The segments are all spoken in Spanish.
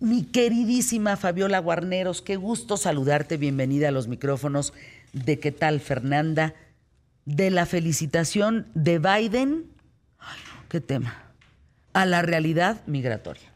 Mi queridísima Fabiola Guarneros, qué gusto saludarte, bienvenida a los micrófonos de ¿Qué tal Fernanda? De la felicitación de Biden, ay, qué tema, a la realidad migratoria.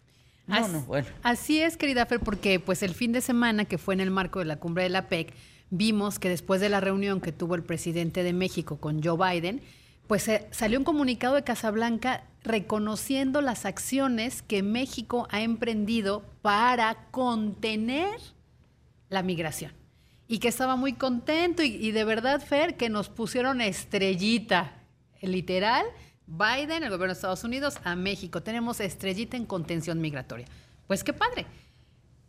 No, así, no, bueno. Así es, querida Fer, porque pues el fin de semana que fue en el marco de la cumbre de la PEC, vimos que después de la reunión que tuvo el presidente de México con Joe Biden, pues salió un comunicado de Casablanca reconociendo las acciones que México ha emprendido para contener la migración. Y que estaba muy contento y, y de verdad, Fer, que nos pusieron estrellita, literal, Biden, el gobierno de Estados Unidos, a México. Tenemos estrellita en contención migratoria. Pues qué padre.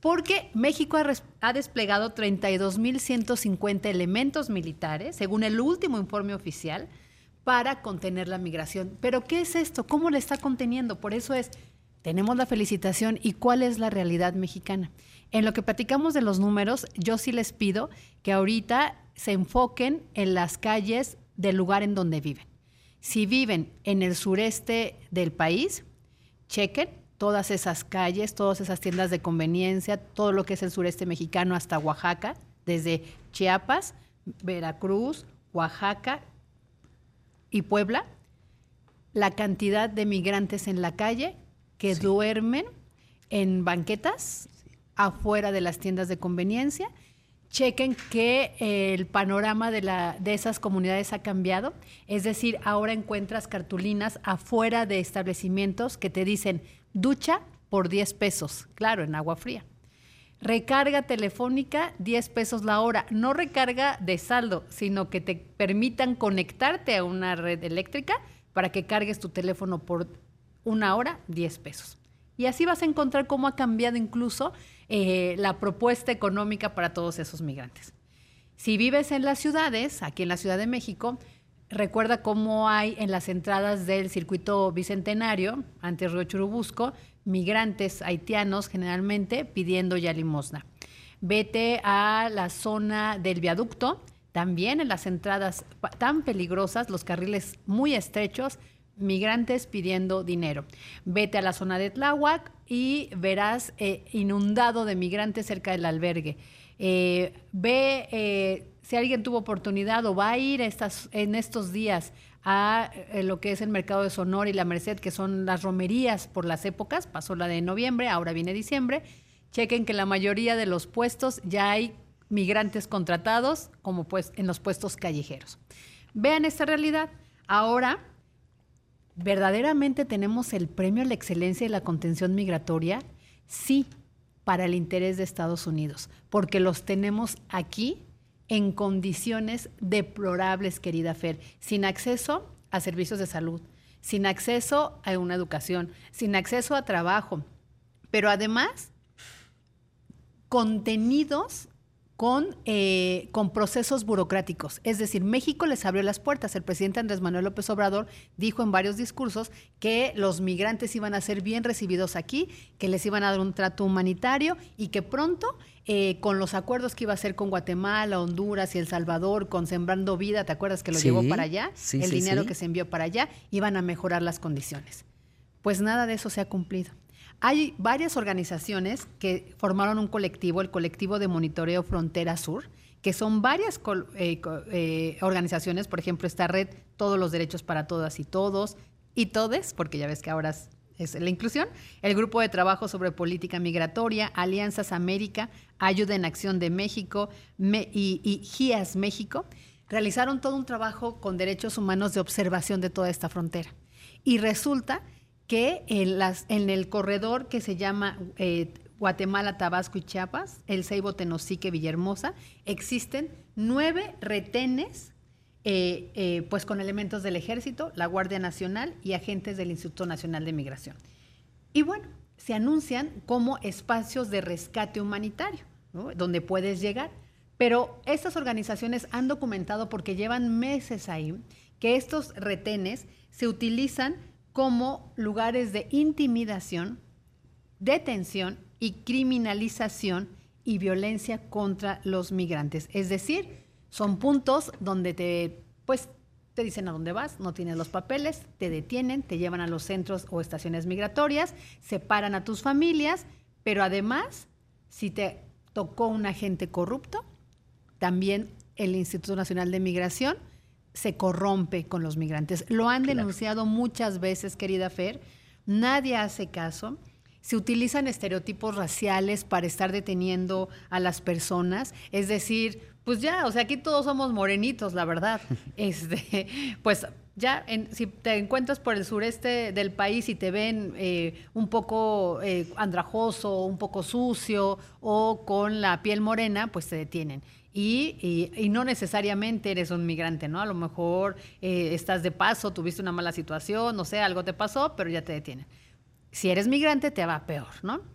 Porque México ha, ha desplegado 32.150 elementos militares, según el último informe oficial, para contener la migración. Pero ¿qué es esto? ¿Cómo le está conteniendo? Por eso es, tenemos la felicitación y cuál es la realidad mexicana. En lo que platicamos de los números, yo sí les pido que ahorita se enfoquen en las calles del lugar en donde viven. Si viven en el sureste del país, chequen todas esas calles, todas esas tiendas de conveniencia, todo lo que es el sureste mexicano hasta Oaxaca, desde Chiapas, Veracruz, Oaxaca y Puebla, la cantidad de migrantes en la calle que duermen en banquetas afuera de las tiendas de conveniencia chequen que el panorama de, la, de esas comunidades ha cambiado. Es decir, ahora encuentras cartulinas afuera de establecimientos que te dicen ducha por 10 pesos, claro, en agua fría. Recarga telefónica, 10 pesos la hora. No recarga de saldo, sino que te permitan conectarte a una red eléctrica para que cargues tu teléfono por una hora, 10 pesos. Y así vas a encontrar cómo ha cambiado incluso eh, la propuesta económica para todos esos migrantes. Si vives en las ciudades, aquí en la Ciudad de México, recuerda cómo hay en las entradas del circuito bicentenario, ante Río Churubusco, migrantes haitianos generalmente pidiendo ya limosna. Vete a la zona del viaducto, también en las entradas tan peligrosas, los carriles muy estrechos, migrantes pidiendo dinero. Vete a la zona de Tláhuac y verás eh, inundado de migrantes cerca del albergue. Eh, ve eh, si alguien tuvo oportunidad o va a ir en estos días a lo que es el mercado de Sonora y la Merced, que son las romerías por las épocas, pasó la de noviembre, ahora viene diciembre, chequen que la mayoría de los puestos ya hay migrantes contratados como pues en los puestos callejeros. Vean esta realidad. Ahora ¿verdaderamente tenemos el premio a la excelencia y la contención migratoria? Sí, para el interés de Estados Unidos, porque los tenemos aquí en condiciones deplorables, querida Fer, sin acceso a servicios de salud, sin acceso a una educación, sin acceso a trabajo, pero además contenidos con, eh, con procesos burocráticos. Es decir, México les abrió las puertas. El presidente Andrés Manuel López Obrador dijo en varios discursos que los migrantes iban a ser bien recibidos aquí, que les iban a dar un trato humanitario y que pronto, eh, con los acuerdos que iba a hacer con Guatemala, Honduras y El Salvador, con Sembrando Vida, ¿te acuerdas que lo llevó para allá? el dinero que se envió para allá, iban a mejorar las condiciones. Pues nada de eso se ha cumplido. Hay varias organizaciones que formaron un colectivo, el colectivo de monitoreo Frontera Sur, que son varias eh, eh, organizaciones, por ejemplo, esta red Todos los Derechos para Todas y Todos, y Todes, porque ya ves que ahora es, la inclusión, el Grupo de Trabajo sobre Política Migratoria, Alianzas América, Ayuda en Acción de México y, y GIAS México, realizaron todo un trabajo con derechos humanos de observación de toda esta frontera. Y resulta que en, el corredor que se llama eh, Guatemala, Tabasco y Chiapas, el Ceibo, Tenosique, Villahermosa, existen nueve retenes eh, eh, pues con elementos del Ejército, la Guardia Nacional y agentes del Instituto Nacional de Migración. Y bueno, se anuncian como espacios de rescate humanitario, donde puedes llegar. Pero estas organizaciones han documentado, porque llevan meses ahí, que estos retenes se utilizan como lugares de intimidación, detención y criminalización y violencia contra los migrantes. Es decir, son puntos donde te, pues, te dicen a dónde vas, no tienes los papeles, te detienen, te llevan a los centros o estaciones migratorias, separan a tus familias, Pero además, si te tocó un agente corrupto, también el Instituto Nacional de Migración se corrompe con los migrantes. Lo han denunciado muchas veces, querida Fer. Nadie hace caso. Se utilizan estereotipos raciales para estar deteniendo a las personas. Es decir, pues ya, o sea, aquí todos somos morenitos, la verdad. Este, pues ya, si te encuentras por el sureste del país y te ven eh, un poco eh, andrajoso, un poco sucio o con la piel morena, pues te detienen. Y, no necesariamente eres un migrante, ¿no? A lo mejor eh, estás de paso, tuviste una mala situación, no sé, algo te pasó, pero ya te detienen. Si eres migrante, te va peor, ¿no?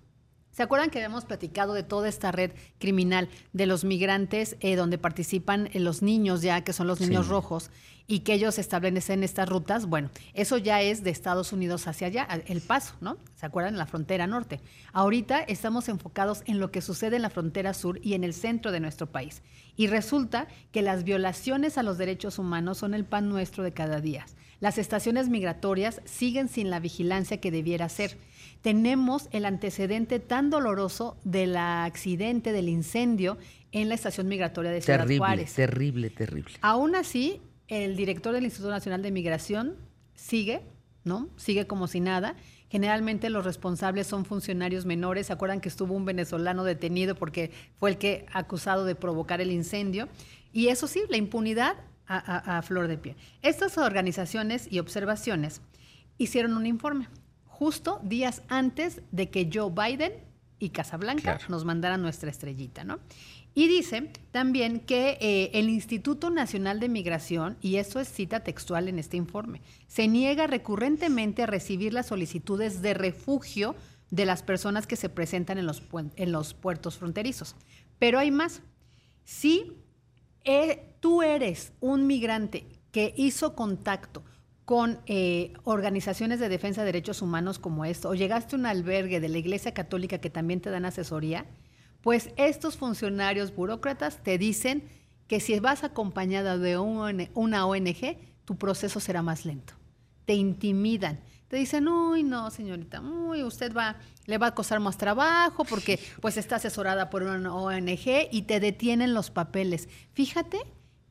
¿Se acuerdan que habíamos platicado de toda esta red criminal de los migrantes eh, donde participan eh, los niños ya, que son los niños rojos, y que ellos establecen estas rutas? Bueno, eso ya es de Estados Unidos hacia allá, el paso, ¿no? ¿Se acuerdan? En la frontera norte. Ahorita estamos enfocados en lo que sucede en la frontera sur y en el centro de nuestro país. Y resulta que las violaciones a los derechos humanos son el pan nuestro de cada día. Las estaciones migratorias siguen sin la vigilancia que debiera ser tenemos el antecedente tan doloroso del accidente, del incendio en la estación migratoria de Ciudad terrible, Juárez. Terrible, terrible. Aún así, el director del Instituto Nacional de Migración sigue, ¿no? Sigue como si nada. Generalmente los responsables son funcionarios menores. ¿Se acuerdan que estuvo un venezolano detenido porque fue el que acusado de provocar el incendio? Y eso sí, la impunidad a, a flor de pie. Estas organizaciones y observaciones hicieron un informe justo días antes de que Joe Biden y Casablanca nos mandaran nuestra estrellita, ¿no? Y dice también que eh, el Instituto Nacional de Migración, y eso es cita textual en este informe, se niega recurrentemente a recibir las solicitudes de refugio de las personas que se presentan en los, en los puertos fronterizos. Pero hay más. Si eh, tú eres un migrante que hizo contacto con eh, organizaciones de defensa de derechos humanos como esto, o llegaste a un albergue de la Iglesia Católica que también te dan asesoría, pues estos funcionarios burócratas te dicen que si vas acompañada de una ONG, tu proceso será más lento. Te intimidan. Te dicen, uy, no, señorita, uy, usted va, le va a costar más trabajo porque pues está asesorada por una ONG y te detienen los papeles. Fíjate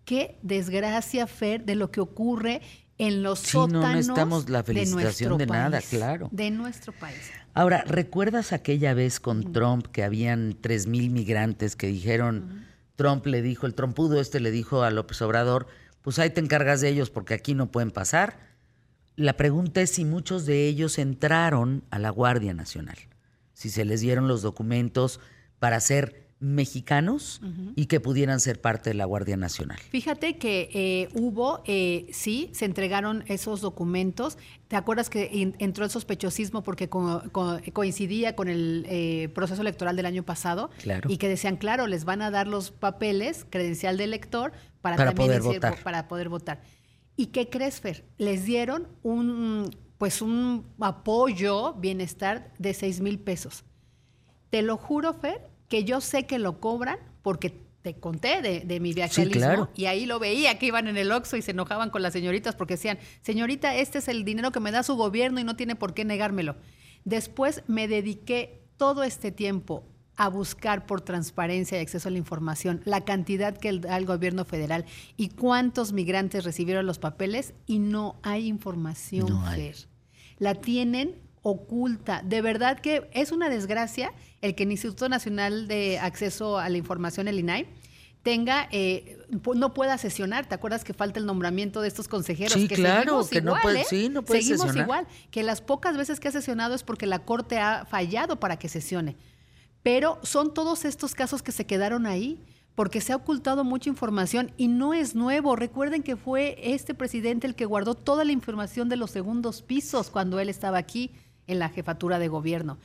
qué desgracia, Fer, de lo que ocurre en los sí, no necesitamos la felicitación de, nada, claro. De nuestro país. Ahora, ¿recuerdas aquella vez con Trump que habían tres mil migrantes que dijeron, Trump le dijo, el trompudo este le dijo a López Obrador, pues ahí te encargas de ellos porque aquí no pueden pasar? La pregunta es si muchos de ellos entraron a la Guardia Nacional, si se les dieron los documentos para ser mexicanos y que pudieran ser parte de la Guardia Nacional. Fíjate que eh, hubo, eh, sí, se entregaron esos documentos. ¿Te acuerdas que entró el sospechosismo porque coincidía con el eh, proceso electoral del año pasado? Claro. Y que decían, claro, les van a dar los papeles, credencial de elector, para, también poder votar. para poder votar. ¿Y qué crees, Fer? Les dieron un, pues un apoyo, bienestar de 6 mil pesos. Te lo juro, Fer, que yo sé que lo cobran porque te conté de, mi viaje sí, claro. y ahí lo veía que iban en el Oxxo y se enojaban con las señoritas porque decían, señorita, este es el dinero que me da su gobierno y no tiene por qué negármelo. Después me dediqué todo este tiempo a buscar por transparencia y acceso a la información la cantidad que da el gobierno federal y cuántos migrantes recibieron los papeles y no hay información, no La tienen oculta. De verdad que es una desgracia el que el Instituto Nacional de Acceso a la Información, el INAI, tenga, eh, no pueda sesionar. ¿Te acuerdas que falta el nombramiento de estos consejeros? Sí, claro, que no puede, ¿eh? sí, no puede Seguimos igual, que las pocas veces que ha sesionado es porque la Corte ha fallado para que sesione. Pero son todos estos casos que se quedaron ahí porque se ha ocultado mucha información y no es nuevo. Recuerden que fue este presidente el que guardó toda la información de los segundos pisos cuando él estaba aquí en la jefatura de gobierno.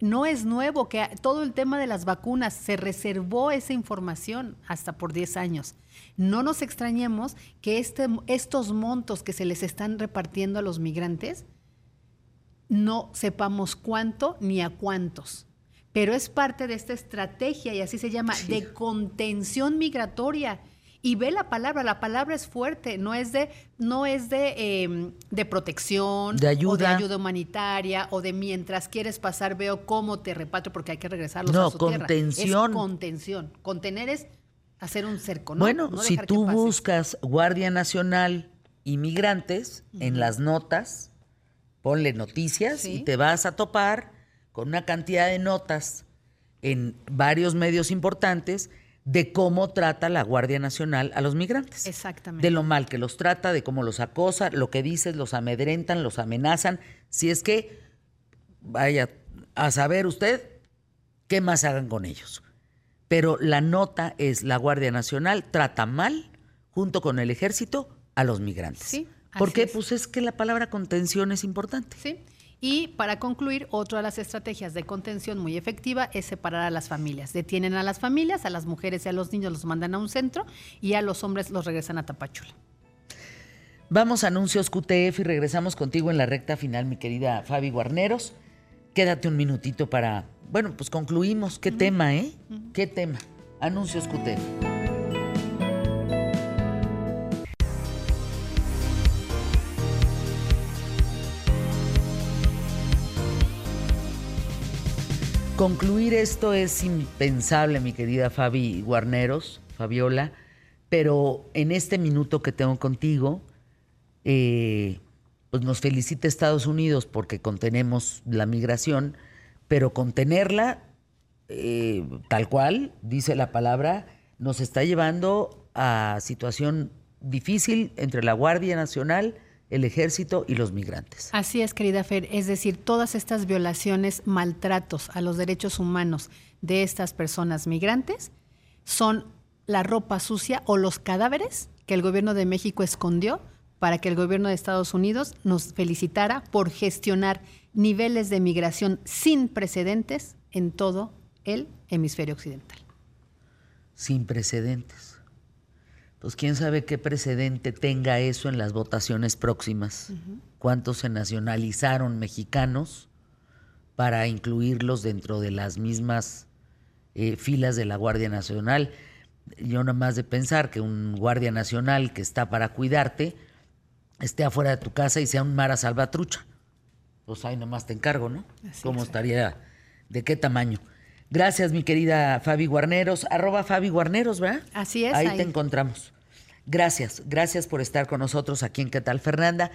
No es nuevo que todo el tema de las vacunas se reservó esa información hasta por 10 años. No nos extrañemos que este, estos montos que se les están repartiendo a los migrantes no sepamos cuánto ni a cuántos. Pero es parte de esta estrategia, y así se llama, de contención migratoria. Y ve la palabra, la palabra es fuerte, no es de, no es de, em, de protección, de ayuda. o de ayuda humanitaria, o de mientras quieres pasar veo cómo te reparto porque hay que regresarlos no, a su contención. Es contención. Contener es hacer un cerco, ¿no? Bueno, no si tú buscas Guardia Nacional Inmigrantes en las notas, ponle noticias y te vas a topar con una cantidad de notas en varios medios importantes de cómo trata la Guardia Nacional a los migrantes. Exactamente. De lo mal que los trata, de cómo los acosa, lo que dices, los amedrentan, los amenazan. Si es que, vaya a saber usted qué más hagan con ellos. Pero la nota es la Guardia Nacional trata mal, junto con el ejército, a los migrantes. Sí. ¿Por qué? Pues es que la palabra contención es importante. Sí. Y para concluir, otra de las estrategias de contención muy efectiva es separar a las familias. Detienen a las familias, a las mujeres y a los niños los mandan a un centro y a los hombres los regresan a Tapachula. Vamos a anuncios QTF y regresamos contigo en la recta final, mi querida Fabi Guarneros. Quédate un minutito para, bueno, pues concluimos. ¿Qué tema, eh? ¿Qué tema? Anuncios QTF. Concluir esto es impensable, mi querida Fabi Guarneros, Fabiola, pero en este minuto que tengo contigo, eh, pues nos felicita Estados Unidos porque contenemos la migración, pero contenerla eh, tal cual, dice la palabra, nos está llevando a situación difícil entre la Guardia Nacional, el ejército y los migrantes. Así es, querida Fer, es decir, todas estas violaciones, maltratos a los derechos humanos de estas personas migrantes son la ropa sucia o los cadáveres que el gobierno de México escondió para que el gobierno de Estados Unidos nos felicitara por gestionar niveles de migración sin precedentes en todo el hemisferio occidental. Sin precedentes pues quién sabe qué precedente tenga eso en las votaciones próximas. ¿Cuántos se nacionalizaron mexicanos para incluirlos dentro de las mismas eh, filas de la Guardia Nacional? Yo nada más de pensar que un Guardia Nacional que está para cuidarte esté afuera de tu casa y sea un Mara Salvatrucha. Pues ahí nomás te encargo, ¿no? ¿Cómo estaría? ¿De qué tamaño? Gracias, mi querida Fabi Guarneros. Arroba Fabi Guarneros, ¿verdad? Así es. Ahí, te encontramos. Gracias, gracias por estar con nosotros aquí en ¿Qué tal, Fernanda?